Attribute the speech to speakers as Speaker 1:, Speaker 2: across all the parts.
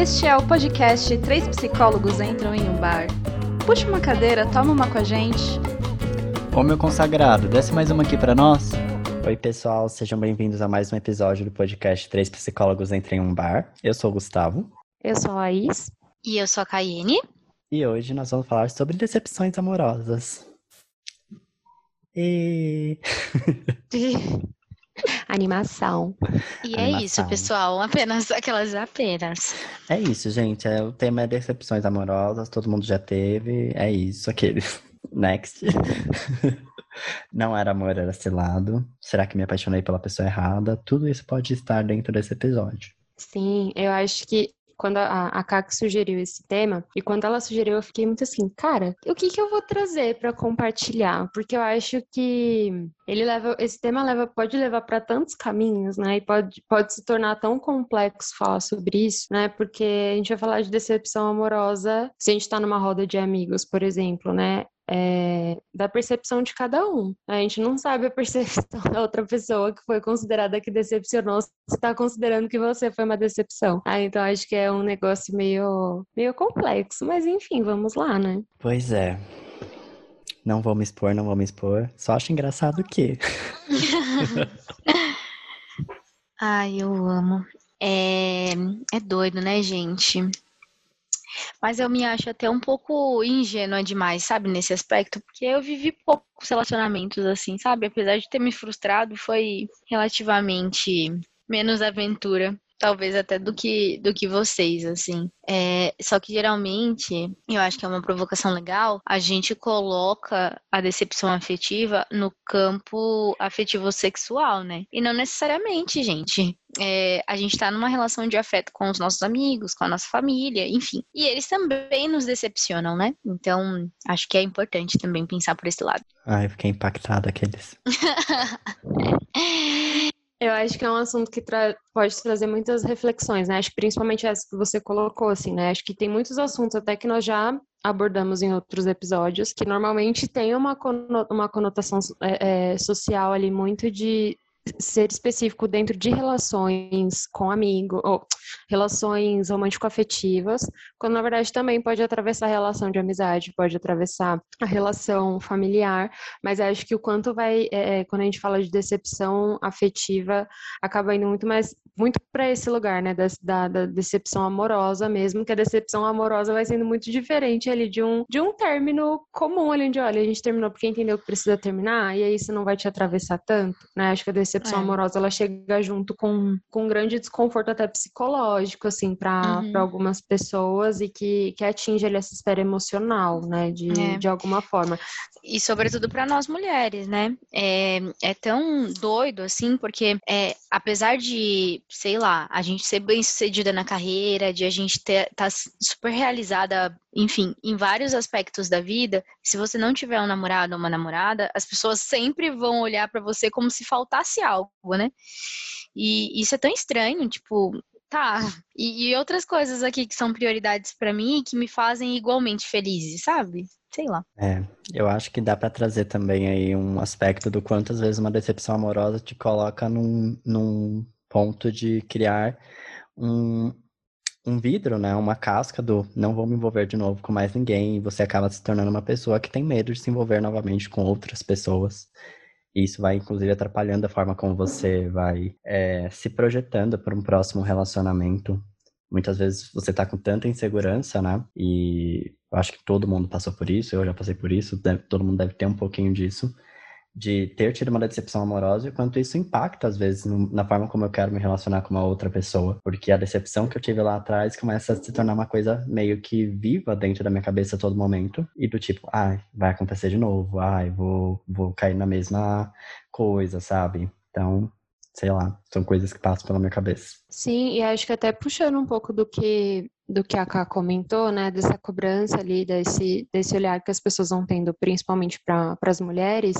Speaker 1: Este é o podcast Três Psicólogos Entram em um Bar. Puxa uma cadeira, toma uma com a gente.
Speaker 2: Ô meu consagrado, desce mais uma aqui para nós. Oi pessoal, sejam bem-vindos a mais um episódio do podcast Três Psicólogos Entram em um Bar. Eu sou o Gustavo.
Speaker 3: Eu sou a Is.
Speaker 4: E eu sou a Caiane.
Speaker 2: E hoje nós vamos falar sobre decepções amorosas. E...
Speaker 3: Animação.
Speaker 4: E é
Speaker 2: Animação.
Speaker 4: isso, pessoal. Apenas aquelas apenas.
Speaker 2: É isso, gente. É, o tema é decepções amorosas, todo mundo já teve. É isso, aqueles. Next. Não era amor, era cilado. Será que me apaixonei pela pessoa errada? Tudo isso pode estar dentro desse episódio.
Speaker 3: Sim, eu acho que quando a, a Kaki sugeriu esse tema, e quando ela sugeriu, eu fiquei muito assim, cara, o que que eu vou trazer para compartilhar? Porque eu acho que ele leva, esse tema leva, pode levar para tantos caminhos, né? E pode, pode se tornar tão complexo falar sobre isso, né? Porque a gente vai falar de decepção amorosa se a gente tá numa roda de amigos, por exemplo, né? É, da percepção de cada um. A gente não sabe a percepção da outra pessoa que foi considerada que decepcionou, se está considerando que você foi uma decepção. Ah, então acho que é um negócio meio, meio complexo, mas enfim, vamos lá, né?
Speaker 2: Pois é. Não vou me expor, não vou me expor. Só acho engraçado que.
Speaker 4: Ai, eu amo. É, é doido, né, gente? Mas eu me acho até um pouco ingênua demais, sabe, nesse aspecto, porque eu vivi poucos relacionamentos assim, sabe? Apesar de ter me frustrado, foi relativamente menos aventura. Talvez até do que, do que vocês, assim. É, só que geralmente, eu acho que é uma provocação legal, a gente coloca a decepção afetiva no campo afetivo sexual, né? E não necessariamente, gente. É, a gente tá numa relação de afeto com os nossos amigos, com a nossa família, enfim. E eles também nos decepcionam, né? Então, acho que é importante também pensar por esse lado.
Speaker 2: Ai, eu fiquei impactado aqueles.
Speaker 3: Eu acho que é um assunto que tra pode trazer muitas reflexões, né? Acho que principalmente essa que você colocou, assim, né? Acho que tem muitos assuntos até que nós já abordamos em outros episódios, que normalmente tem uma, cono uma conotação é, é, social ali muito de ser específico dentro de relações com amigo ou relações romântico-afetivas, quando na verdade também pode atravessar a relação de amizade, pode atravessar a relação familiar, mas acho que o quanto vai, é, quando a gente fala de decepção afetiva, acaba indo muito mais, muito para esse lugar, né, da, da, da, decepção amorosa mesmo, que a decepção amorosa vai sendo muito diferente ali de um, de um término comum ali, de olha, a gente terminou porque entendeu que precisa terminar, e aí isso não vai te atravessar tanto, né, acho que a decepção
Speaker 4: É.
Speaker 3: amorosa, ela chega junto com, com um grande desconforto até psicológico, assim, para
Speaker 4: Uhum.
Speaker 3: algumas pessoas e que, que atinge ali essa esfera emocional, né, de,
Speaker 4: É.
Speaker 3: de alguma forma.
Speaker 4: E sobretudo para nós mulheres, né? É, é tão doido assim, porque é, apesar de, sei lá, a gente ser bem sucedida na carreira, de a gente ter, tá super realizada, enfim, em vários aspectos da vida, se você não tiver um namorado ou uma namorada, as pessoas sempre vão olhar para você como se faltasse algo, né? E isso é tão estranho, tipo, tá. E, e outras coisas aqui que são prioridades para mim e que me fazem igualmente felizes, sabe? Sei lá.
Speaker 2: É, eu acho que dá pra trazer também aí um aspecto do quanto às vezes uma decepção amorosa te coloca num, num ponto de criar um, um vidro, né? Uma casca do não vou me envolver de novo com mais ninguém, e você acaba se tornando uma pessoa que tem medo de se envolver novamente com outras pessoas. E isso vai, inclusive, atrapalhando a forma como você vai é, se projetando para um próximo relacionamento. Muitas vezes você tá com tanta insegurança, né? E eu acho que todo mundo passou por isso, eu já passei por isso, deve- todo mundo deve ter um pouquinho disso, de ter tido uma decepção amorosa e quanto isso impacta, às vezes, no- na forma como eu quero me relacionar com uma outra pessoa. Porque a decepção que eu tive lá atrás começa a se tornar uma coisa meio que viva dentro da minha cabeça a todo momento. E do tipo, ai, vai acontecer de novo, ai, vou, vou cair na mesma coisa, sabe? Então, sei lá, são coisas que passam pela minha cabeça.
Speaker 3: Sim, e acho que até puxando um pouco do que do que a Ká comentou, né, dessa cobrança ali, desse, desse olhar que as pessoas vão tendo, principalmente para as mulheres,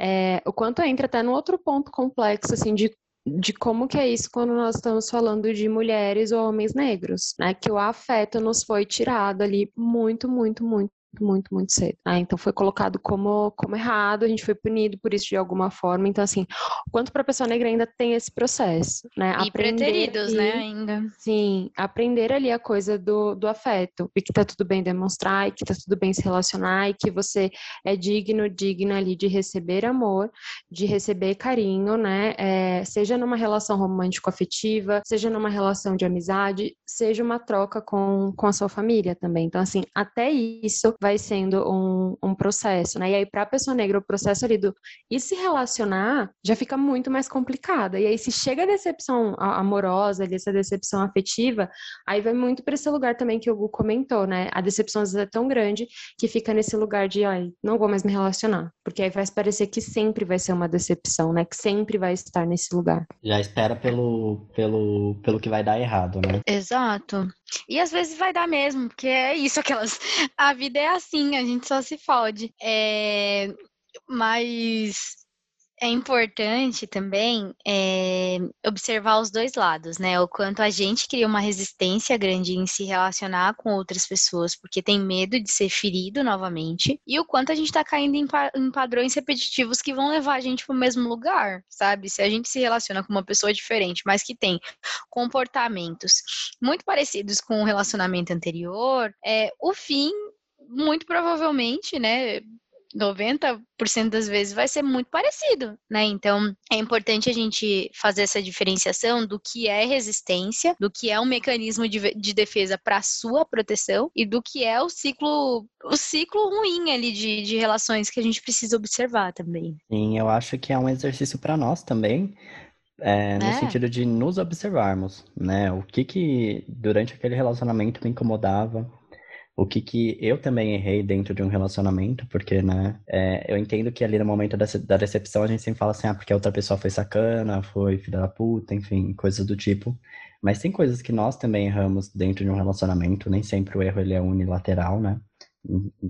Speaker 3: é, o quanto entra até no outro ponto complexo, assim, de de como que é isso quando nós estamos falando de mulheres ou homens negros, né? Que o afeto nos foi tirado ali muito, muito, muito muito, muito cedo. Ah, então foi colocado como, como errado, a gente foi punido por isso de alguma forma. Então, assim, quanto para a pessoa negra ainda tem esse processo, né?
Speaker 4: E aprender preteridos, né, ainda.
Speaker 3: Sim, aprender ali a coisa do, do afeto, e que tá tudo bem demonstrar, e que tá tudo bem se relacionar, e que você é digno, digna ali de receber amor, de receber carinho, né? É, seja numa relação romântico-afetiva, seja numa relação de amizade, seja uma troca com, com a sua família também. Então, assim, até isso vai sendo um, um processo, né? E aí, para a pessoa negra, o processo ali do e se relacionar já fica muito mais complicada. E aí, se chega a decepção amorosa, ali, essa decepção afetiva, aí vai muito para esse lugar também que o Gu comentou, né? A decepção às vezes é tão grande que fica nesse lugar de, ai, não vou mais me relacionar. Porque aí vai parecer que sempre vai ser uma decepção, né? Que sempre vai estar nesse lugar.
Speaker 2: Já espera pelo, pelo, pelo que vai dar errado, né?
Speaker 4: Exato. E às vezes vai dar mesmo, porque é isso, aquelas. A vida é assim, a gente só se fode. É... Mas é importante também é, observar os dois lados, né? O quanto a gente cria uma resistência grande em se relacionar com outras pessoas porque tem medo de ser ferido novamente, e o quanto a gente tá caindo em, pa em padrões repetitivos que vão levar a gente pro mesmo lugar, sabe? Se a gente se relaciona com uma pessoa diferente, mas que tem comportamentos muito parecidos com o relacionamento anterior, é, o fim muito provavelmente, né, 90% das vezes vai ser muito parecido, né? Então, é importante a gente fazer essa diferenciação do que é resistência, do que é um mecanismo de, de defesa para sua proteção e do que é o ciclo o ciclo ruim ali de, de relações que a gente precisa observar também.
Speaker 2: Sim, eu acho que é um exercício para nós também, é, no é. sentido de nos observarmos, né? O que que durante aquele relacionamento me incomodava, o que que eu também errei dentro de um relacionamento, porque, né, é, eu entendo que ali no momento da, da decepção a gente sempre fala assim, ah, porque a outra pessoa foi sacana, foi filha da puta, enfim, coisas do tipo. Mas tem coisas que nós também erramos dentro de um relacionamento, nem sempre o erro ele é unilateral, né?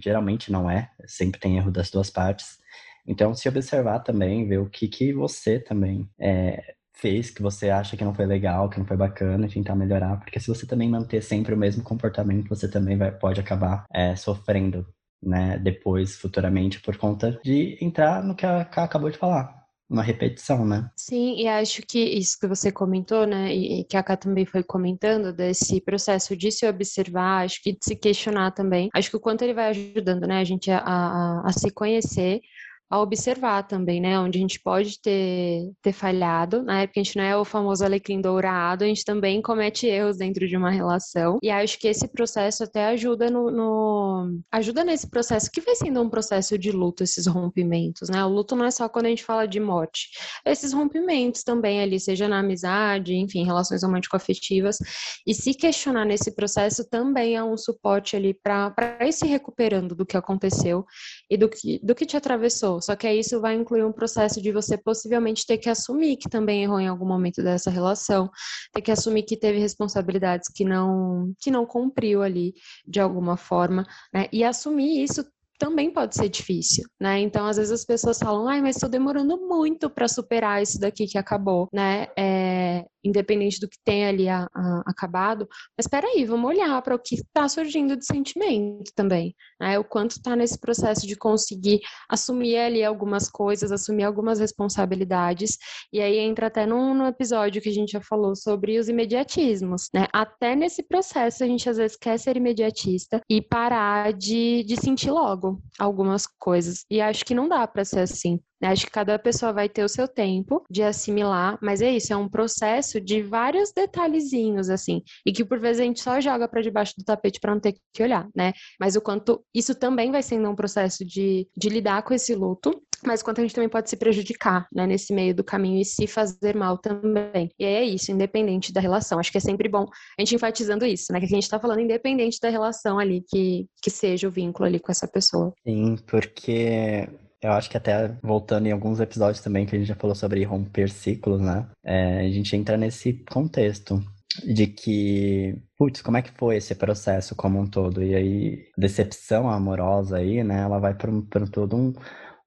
Speaker 2: Geralmente não é, sempre tem erro das duas partes. Então, se observar também, ver o que que você também é, fez que você acha que não foi legal, que não foi bacana, tentar melhorar, porque se você também manter sempre o mesmo comportamento, você também vai, pode acabar é, sofrendo, né, depois, futuramente, por conta de entrar no que a Ká acabou de falar. Uma repetição, né?
Speaker 3: Sim, e acho que isso que você comentou, né, e que a Ká também foi comentando, desse processo de se observar, acho que de se questionar também. Acho que o quanto ele vai ajudando, né, a gente a, a, a se conhecer, a observar também, né? Onde a gente pode ter, ter falhado, né? Porque a gente não é o famoso alecrim dourado, a gente também comete erros dentro de uma relação. E acho que esse processo até ajuda no, no, ajuda nesse processo que vai sendo um processo de luto, esses rompimentos, né? O luto não é só quando a gente fala de morte, esses rompimentos também ali, seja na amizade, enfim, relações romântico-afetivas. E se questionar nesse processo também é um suporte ali para ir se recuperando do que aconteceu e do que, do que te atravessou só que aí isso vai incluir um processo de você possivelmente ter que assumir que também errou em algum momento dessa relação, ter que assumir que teve responsabilidades que não que não cumpriu ali de alguma forma, né? E assumir isso também pode ser difícil, né? Então, às vezes as pessoas falam, ai, mas estou demorando muito para superar isso daqui que acabou, né? É, independente do que tenha ali a, a, acabado. Mas espera aí, vamos olhar para o que está surgindo de sentimento também, né? O quanto está nesse processo de conseguir assumir ali algumas coisas, assumir algumas responsabilidades. E aí entra até num, num episódio que a gente já falou sobre os imediatismos, né? Até nesse processo a gente às vezes quer ser imediatista e parar de, de sentir logo algumas coisas. E acho que não dá para ser assim. Né? Acho que cada pessoa vai ter o seu tempo de assimilar, mas é isso, é um processo de vários detalhezinhos, assim, e que por vezes a gente só joga para debaixo do tapete para não ter que olhar, né? Mas o quanto isso também vai sendo um processo de, de lidar com esse luto, mas quanto a gente também pode se prejudicar, né, nesse meio do caminho e se fazer mal também. E é isso, independente da relação. Acho que é sempre bom a gente enfatizando isso, né, que a gente está falando independente da relação ali que, que seja o vínculo ali com essa pessoa.
Speaker 2: Sim, porque eu acho que até voltando em alguns episódios também que a gente já falou sobre romper ciclos, né? É, a gente entra nesse contexto de que, putz, como é que foi esse processo como um todo? E aí, decepção amorosa aí, né? Ela vai para todo um,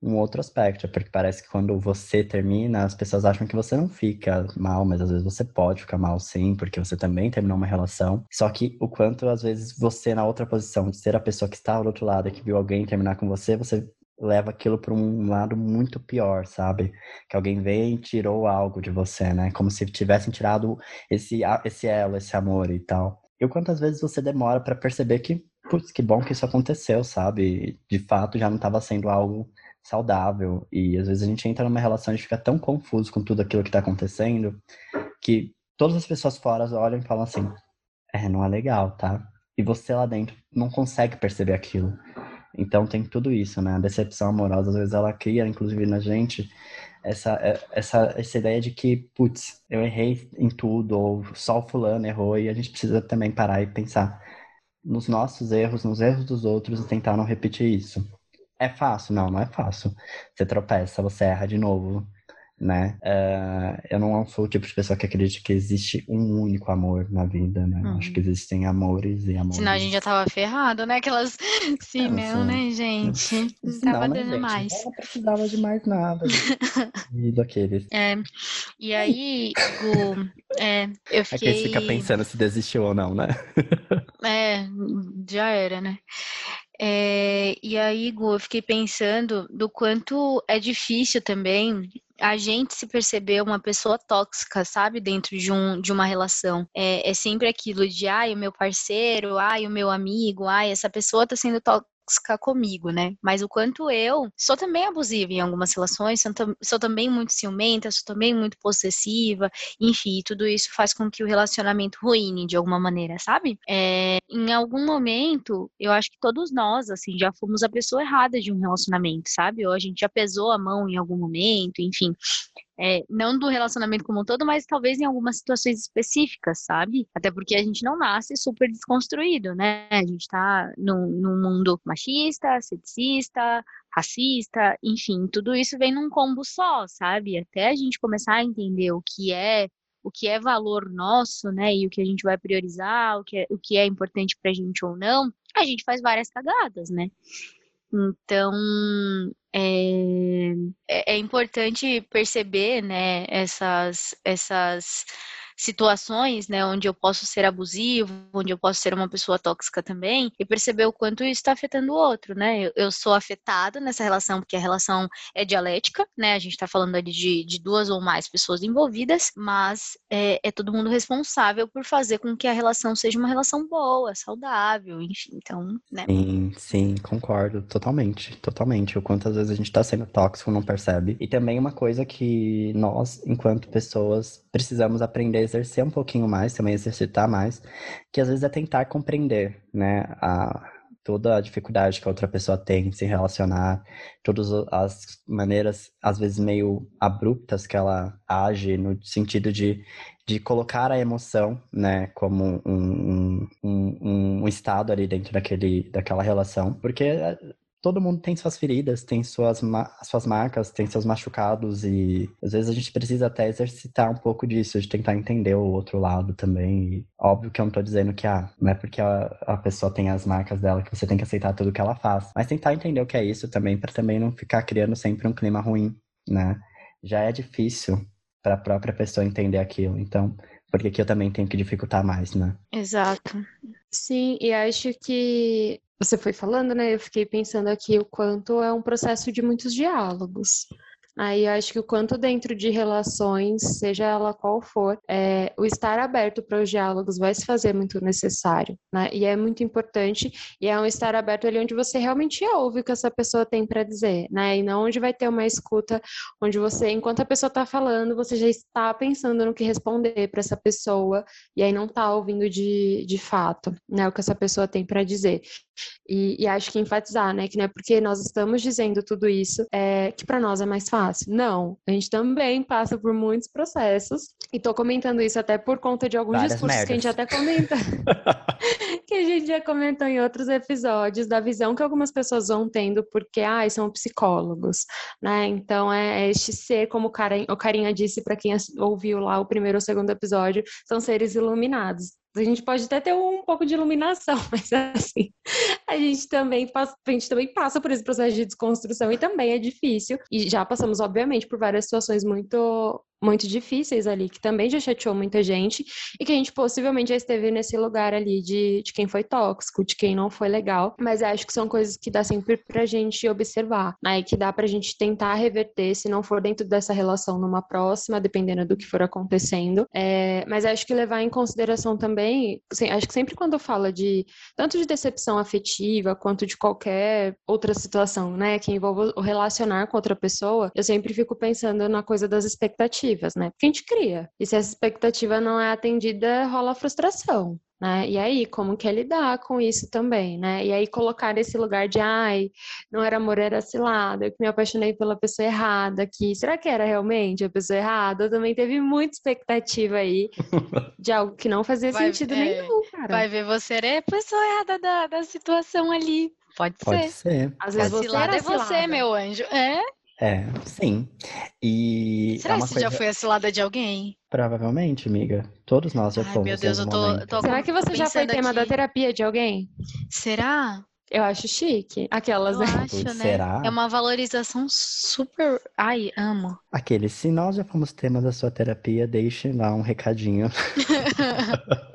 Speaker 2: um outro aspecto, porque parece que quando você termina, as pessoas acham que você não fica mal, mas às vezes você pode ficar mal sim, porque você também terminou uma relação. Só que o quanto às vezes você na outra posição de ser a pessoa que está do outro lado, que viu alguém terminar com você, você leva aquilo para um lado muito pior, sabe? Que alguém vem e tirou algo de você, né? Como se tivessem tirado esse esse elo, esse amor e tal. E quantas vezes você demora para perceber que, putz, que bom que isso aconteceu, sabe? De fato já não estava sendo algo saudável. E às vezes a gente entra numa relação e fica tão confuso com tudo aquilo que tá acontecendo que todas as pessoas fora olham e falam assim: é, não é legal, tá? E você lá dentro não consegue perceber aquilo. Então tem tudo isso, né? A decepção amorosa, às vezes ela cria, inclusive na gente, essa, é, essa, essa ideia de que, putz, eu errei em tudo, ou só o fulano errou, e a gente precisa também parar e pensar nos nossos erros, nos erros dos outros e tentar não repetir isso. É fácil? Não, não é fácil. Você tropeça, você erra de novo, né? Uh, eu não sou o tipo de pessoa que acredita que existe um único amor na vida, né? Hum. Acho que existem amores e amores.
Speaker 4: Senão a gente já tava ferrado, né? Aquelas. Sim, não, né, gente? Não tava né, dando gente, mais.
Speaker 2: Não precisava de mais nada. e daqueles.
Speaker 4: É. E aí, Gu, é, eu fiquei.
Speaker 2: É que fica pensando se desistiu ou não, né?
Speaker 4: é, já era, né? É, e aí, Gu, eu fiquei pensando do quanto é difícil também a gente se perceber uma pessoa tóxica, sabe, dentro de, um, de uma relação. É, é sempre aquilo de, ai, o meu parceiro, ai, o meu amigo, ai, essa pessoa tá sendo tóxica comigo, né? Mas o quanto eu sou também abusiva em algumas relações, sou, sou também muito ciumenta, sou também muito possessiva, enfim, tudo isso faz com que o relacionamento ruine de alguma maneira, sabe? É, em algum momento, eu acho que todos nós, assim, já fomos a pessoa errada de um relacionamento, sabe? Ou a gente já pesou a mão em algum momento, enfim. É, não do relacionamento como um todo, mas talvez em algumas situações específicas, sabe? Até porque a gente não nasce super desconstruído, né? A gente tá num, num mundo machista, sexista, racista, enfim, tudo isso vem num combo só, sabe? Até a gente começar a entender o que é o que é valor nosso, né, e o que a gente vai priorizar, o que é, o que é importante pra gente ou não, a gente faz várias cagadas, né? Então, é, é, é importante perceber, né, essas, essas situações, né, onde eu posso ser abusivo, onde eu posso ser uma pessoa tóxica também, e perceber o quanto isso está afetando o outro, né? Eu, eu, sou afetada nessa relação porque a relação é dialética, né? A gente está falando ali de, de, duas ou mais pessoas envolvidas, mas é, é, todo mundo responsável por fazer com que a relação seja uma relação boa, saudável, enfim, então, né?
Speaker 2: Sim, sim, concordo, totalmente, totalmente. O quanto às vezes a gente está sendo tóxico, não percebe. E também uma coisa que nós, enquanto pessoas, precisamos aprender exercer um pouquinho mais, também exercitar mais, que às vezes é tentar compreender, né, a, toda a dificuldade que a outra pessoa tem em se relacionar, todas as maneiras, às vezes meio abruptas que ela age, no sentido de, de colocar a emoção, né, como um, um, um, um estado ali dentro daquele, daquela relação, porque todo mundo tem suas feridas, tem suas, suas marcas, tem seus machucados e às vezes a gente precisa até exercitar um pouco disso, de tentar entender o outro lado também. E, óbvio que eu não tô dizendo que ah, não é porque a, a pessoa tem as marcas dela que você tem que aceitar tudo que ela faz, mas tentar entender o que é isso também para também não ficar criando sempre um clima ruim, né? Já é difícil para a própria pessoa entender aquilo, então porque aqui eu também tenho que dificultar mais, né?
Speaker 3: Exato. Sim, e acho que você foi falando, né? Eu fiquei pensando aqui o quanto é um processo de muitos diálogos. Aí eu acho que o quanto dentro de relações, seja ela qual for, é, o estar aberto para os diálogos vai se fazer muito necessário, né? E é muito importante, e é um estar aberto ali onde você realmente ouve o que essa pessoa tem para dizer, né? E não onde vai ter uma escuta, onde você, enquanto a pessoa está falando, você já está pensando no que responder para essa pessoa, e aí não está ouvindo de, de fato, né? O que essa pessoa tem para dizer. E, e, acho que enfatizar, né, que não é porque nós estamos dizendo tudo isso é, que para nós é mais fácil. Não, a gente também passa por muitos processos. E tô comentando isso até por conta de alguns Várias discursos merdas. que a gente até comenta, que a gente já comentou em outros episódios, da visão que algumas pessoas vão tendo porque, ah, são psicólogos, né? Então é, é este ser, como o, Karen, o Carinha disse para quem ouviu lá o primeiro ou segundo episódio, são seres iluminados. A gente pode até ter um pouco de iluminação, mas assim, a gente também passa, a gente também passa por esse processo de desconstrução e também é difícil. E já passamos, obviamente, por várias situações muito muito difíceis ali, que também já chateou muita gente, e que a gente possivelmente já esteve nesse lugar ali de, de quem foi tóxico, de quem não foi legal, mas acho que são coisas que dá sempre pra gente observar, né, e que dá pra gente tentar reverter, se não for dentro dessa relação numa próxima, dependendo do que for acontecendo, é, mas acho que levar em consideração também, acho que sempre quando fala de, tanto de decepção afetiva, quanto de qualquer outra situação, né, que envolva o relacionar com outra pessoa, eu sempre fico pensando na coisa das expectativas, expectativas, né? Porque a gente cria. E se essa expectativa não é atendida, rola frustração. Né? E aí, como que é lidar com isso também, né? E aí colocar nesse lugar de, ai, não era amor, era cilada, eu que me apaixonei pela pessoa errada aqui. Será que era realmente a pessoa errada? Eu também teve muita expectativa aí de algo que não fazia vai, sentido é, nenhum, cara.
Speaker 4: Vai ver você é a pessoa errada da, da situação ali. Pode,
Speaker 2: Pode ser. ser.
Speaker 4: Às vezes a você cilada é você, meu anjo. É?
Speaker 2: É, sim. E.
Speaker 4: Será
Speaker 2: é
Speaker 4: que você coisa... já foi a cilada de alguém?
Speaker 2: Provavelmente, amiga. Todos nós já
Speaker 4: Ai,
Speaker 2: fomos.
Speaker 4: Meu Deus, eu tô, tô,
Speaker 3: Será que você já foi tema aqui. da terapia de alguém?
Speaker 4: Será?
Speaker 3: Eu acho chique. Aquelas,
Speaker 4: eu né? Acho, né?
Speaker 2: Será?
Speaker 4: É uma valorização super. Ai, amo.
Speaker 2: Aquele, se nós já fomos tema da sua terapia, deixe lá um recadinho.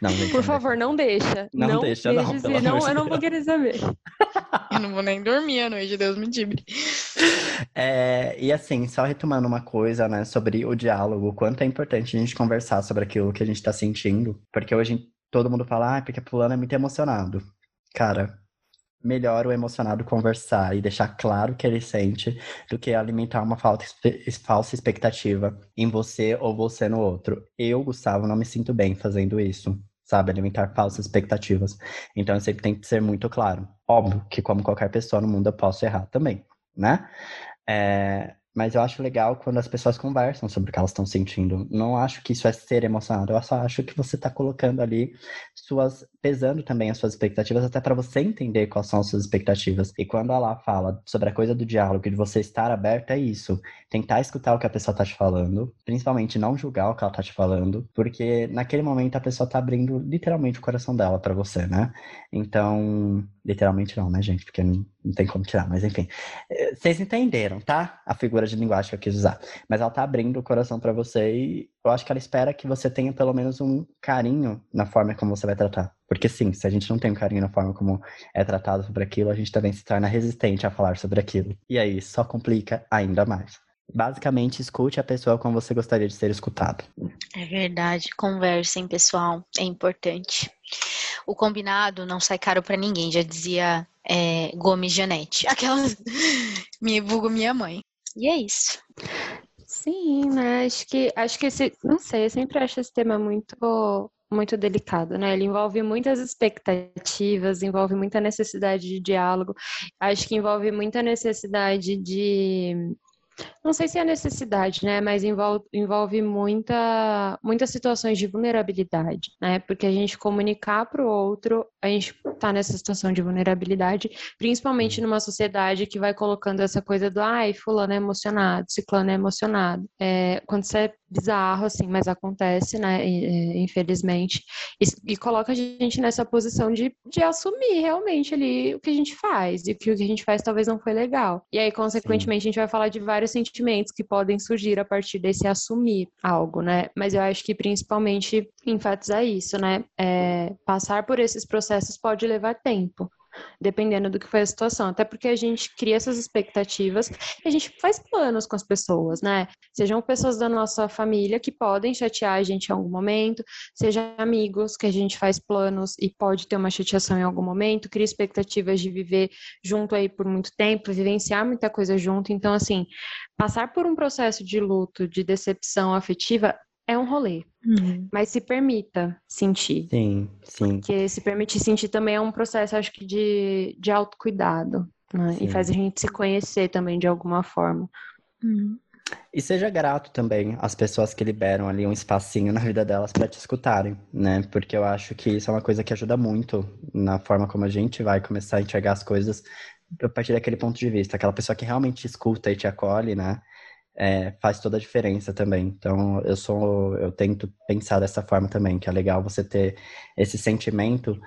Speaker 3: Não, Por favor, não deixa.
Speaker 2: Não, não deixa, não.
Speaker 3: Senão eu não vou querer saber.
Speaker 4: eu não vou nem dormir à noite, Deus me livre.
Speaker 2: É, e assim, só retomando uma coisa, né, sobre o diálogo, o quanto é importante a gente conversar sobre aquilo que a gente tá sentindo. Porque hoje todo mundo fala, ah, porque fulano é muito emocionado. Cara, melhor o emocionado conversar e deixar claro o que ele sente do que alimentar uma falsa expectativa em você ou você no outro. Eu, Gustavo, não me sinto bem fazendo isso, sabe? Alimentar falsas expectativas. Então sempre tem que ser muito claro. Óbvio que, como qualquer pessoa no mundo, eu posso errar também, né? É, mas eu acho legal quando as pessoas conversam sobre o que elas estão sentindo. Não acho que isso é ser emocionado. Eu só acho que você está colocando ali suas. pesando também as suas expectativas, até para você entender quais são as suas expectativas. E quando ela fala sobre a coisa do diálogo, de você estar aberto, é isso. Tentar escutar o que a pessoa está te falando, principalmente não julgar o que ela está te falando, porque naquele momento a pessoa está abrindo literalmente o coração dela para você, né? Então, literalmente não, né, gente? Porque não, tem como tirar, mas enfim. Eh, vocês entenderam, tá? A figura de linguagem que eu quis usar. Mas ela tá abrindo o coração para você e eu acho que ela espera que você tenha pelo menos um carinho na forma como você vai tratar. Porque sim, se a gente não tem um carinho na forma como é tratado sobre aquilo, a gente também se torna resistente a falar sobre aquilo. E aí, só complica ainda mais. Basicamente, escute a pessoa como você gostaria de ser escutado.
Speaker 4: É verdade. Conversem, pessoal. É importante. O combinado não sai caro para ninguém, já dizia é, Gomes Janete. Aquelas. me vulgo minha mãe. E é isso.
Speaker 3: Sim, né? Acho que, acho que esse. Não sei, eu sempre acho esse tema muito muito delicado, né? Ele envolve muitas expectativas, envolve muita necessidade de diálogo, acho que envolve muita necessidade de não sei se é necessidade, né? Mas envolve, envolve muita, muitas situações de vulnerabilidade, né? Porque a gente comunicar para o outro, a gente está nessa situação de vulnerabilidade, principalmente numa sociedade que vai colocando essa coisa do ai, fulano é emocionado, ciclano é emocionado. É, quando você é bizarro, assim, mas acontece, né? Infelizmente. E, e, coloca a gente nessa posição de, de assumir realmente ali o que a gente faz, e que o que a gente faz talvez não foi legal. E aí, consequentemente, Sim. a gente vai falar de vários sentimentos que podem surgir a partir desse assumir algo, né? Mas eu acho que principalmente enfatizar isso, né? É, passar por esses processos pode levar tempo dependendo do que foi a situação. Até porque a gente cria essas expectativas e a gente faz planos com as pessoas, né? Sejam pessoas da nossa família que podem chatear a gente em algum momento, sejam amigos que a gente faz planos e pode ter uma chateação em algum momento, cria expectativas de viver junto aí por muito tempo, vivenciar muita coisa junto. Então, assim, passar por um processo de luto, de decepção afetiva é um rolê. Uhum. Mas se permita sentir.
Speaker 2: Sim, sim.
Speaker 3: Porque se permitir sentir também é um processo, acho que, de, de autocuidado. Né? E faz a gente se conhecer também de alguma forma.
Speaker 2: Uhum. E seja grato também às pessoas que liberam ali um espacinho na vida delas para te escutarem, né? Porque eu acho que isso é uma coisa que ajuda muito na forma como a gente vai começar a enxergar as coisas a partir daquele ponto de vista. Aquela pessoa que realmente escuta e te acolhe, né? É, faz toda a diferença também. Então, eu sou, eu tento pensar dessa forma também, que é legal você ter esse sentimento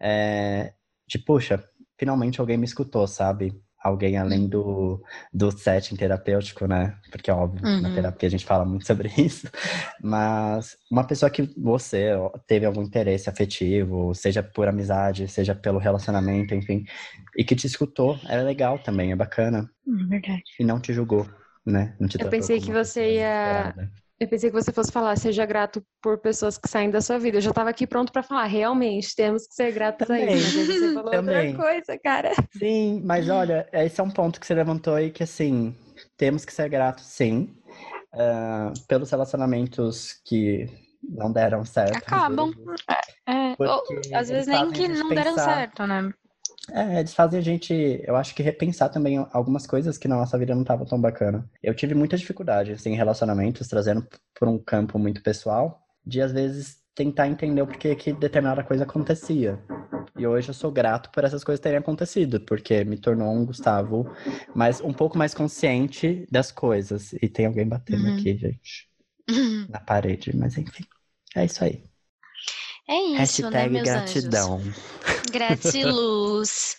Speaker 2: é, de, puxa, finalmente alguém me escutou, sabe? Alguém além do, do setting terapêutico, né? Porque, óbvio,
Speaker 4: Uhum.
Speaker 2: na terapia a gente fala muito sobre isso. Mas uma pessoa que você teve algum interesse afetivo, seja por amizade, seja pelo relacionamento, enfim, e que te escutou, é legal também, é bacana.
Speaker 4: Hum, verdade.
Speaker 2: E não te julgou, né? Não te
Speaker 3: Eu pensei que você ia-. Eu pensei que você fosse falar, seja grato por pessoas que saem da sua vida. Eu já tava aqui pronto pra falar, realmente, temos que ser gratos a
Speaker 2: Também.
Speaker 3: isso. Mas aí você falou
Speaker 2: Também.
Speaker 3: outra coisa, cara.
Speaker 2: Sim, mas olha, esse é um ponto que você levantou aí que, assim, temos que ser gratos, sim, ah, pelos relacionamentos que não deram certo. às
Speaker 4: Acabam.
Speaker 2: vezes,
Speaker 4: É,
Speaker 2: porque
Speaker 4: ou, às vezes
Speaker 2: eles
Speaker 4: nem que
Speaker 2: a
Speaker 4: não deram
Speaker 2: pensar-
Speaker 4: certo, né?
Speaker 2: É, eles fazem a gente, eu acho que repensar também algumas coisas que na nossa vida não estavam tão bacana. Eu tive muita dificuldade, assim, em relacionamentos, trazendo por um campo muito pessoal, de às vezes tentar entender o porquê que determinada coisa acontecia. E hoje eu sou grato por essas coisas terem acontecido, porque me tornou um Gustavo mais, um pouco mais consciente das coisas. E tem alguém batendo
Speaker 4: Uhum.
Speaker 2: aqui, gente, na parede, mas enfim. É isso aí.
Speaker 4: É isso, né,
Speaker 2: Hashtag
Speaker 4: meus
Speaker 2: gratidão.
Speaker 4: anjos? Gratiluz.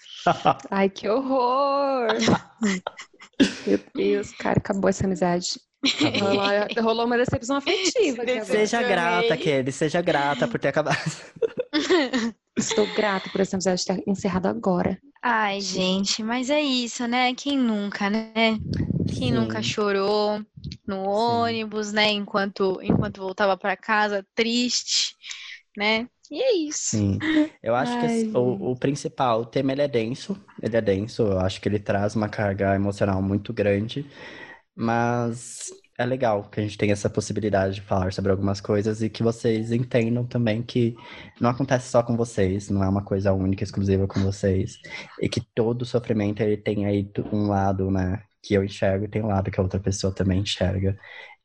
Speaker 3: Ai, que horror! Meu Deus, cara, acabou essa amizade. Rolou, rolou uma decepção afetiva.
Speaker 2: Seja grata. Kelly, seja grata por ter acabado.
Speaker 3: Estou grata por essa amizade ter encerrado agora.
Speaker 4: Ai, gente, mas é isso, né? Quem nunca, né? Quem
Speaker 2: Sim.
Speaker 4: nunca chorou no ônibus, né? Enquanto, enquanto voltava pra casa, triste, né? E é isso.
Speaker 2: Sim, eu acho que
Speaker 3: Ai,
Speaker 2: esse- o, o principal, o tema ele é denso, ele é denso, eu acho que ele traz uma carga emocional muito grande, mas é legal que a gente tenha essa possibilidade de falar sobre algumas coisas e que vocês entendam também que não acontece só com vocês, não é uma coisa única, exclusiva com vocês, e que todo sofrimento ele tem aí um lado, né, que eu enxergo e tem um lado que a outra pessoa também enxerga,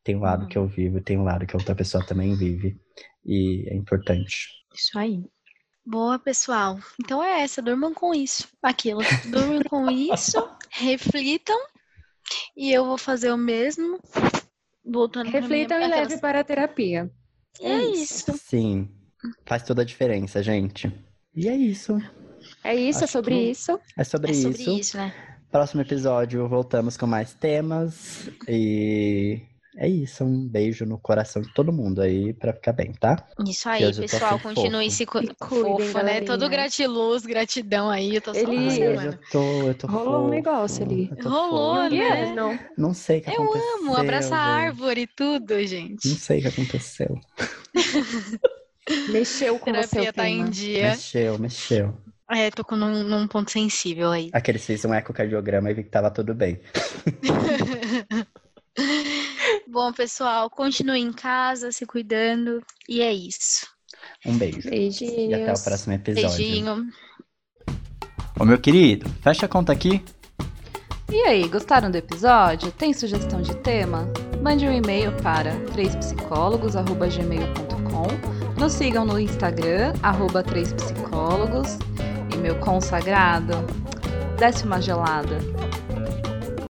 Speaker 2: tem um lado que eu vivo e tem um lado que a outra pessoa também vive, e é importante.
Speaker 4: Isso aí. Boa, pessoal. Então é essa, durmam com isso. Aquilo. Durmam com isso, reflitam. E eu vou fazer o mesmo. Voltando pra
Speaker 3: Reflitam
Speaker 4: minha-
Speaker 3: e
Speaker 4: aquelas-
Speaker 3: leve para a terapia.
Speaker 4: E é isso.
Speaker 2: Sim, faz toda a diferença, gente. E é isso.
Speaker 3: É isso, é
Speaker 2: Acho
Speaker 3: sobre
Speaker 2: que-
Speaker 3: isso.
Speaker 2: É sobre,
Speaker 4: É sobre
Speaker 2: isso.
Speaker 4: isso, né?
Speaker 2: Próximo episódio voltamos com mais temas. E é isso. Um beijo no coração de todo mundo aí pra ficar bem, tá?
Speaker 4: Isso aí,
Speaker 2: eu tô
Speaker 4: pessoal. Continue se cu...
Speaker 3: Cuidem,
Speaker 4: fofo, né? Todo gratiluz, gratidão aí. Eu tô só
Speaker 3: Ele-
Speaker 2: Ai, eu tô, eu tô
Speaker 3: Rolou um
Speaker 2: fofo.
Speaker 3: negócio ali.
Speaker 2: Eu
Speaker 4: Rolou,
Speaker 2: fofo.
Speaker 4: né?
Speaker 3: Não.
Speaker 2: Não sei o que
Speaker 4: Eu
Speaker 2: aconteceu.
Speaker 4: amo abraçar a árvore e tudo, gente.
Speaker 2: Não sei o que aconteceu.
Speaker 3: Mexeu com
Speaker 4: Terapia
Speaker 3: o
Speaker 4: tá em dia.
Speaker 2: Mexeu, mexeu.
Speaker 4: É, tô com num, num ponto sensível aí.
Speaker 2: Aqueles fez um ecocardiograma e vi que tava tudo bem.
Speaker 4: Bom, pessoal, continue em casa, se cuidando. E é isso.
Speaker 2: Um beijo.
Speaker 3: Beijinhos.
Speaker 2: E até o próximo episódio.
Speaker 4: Beijinho.
Speaker 2: Ô meu querido, fecha a conta aqui.
Speaker 1: E aí, gostaram do episódio? Tem sugestão de tema? Mande um e-mail para 3psicólogos.gmail.com Nos sigam no Instagram, arroba 3psicólogos. E meu consagrado, desce uma gelada.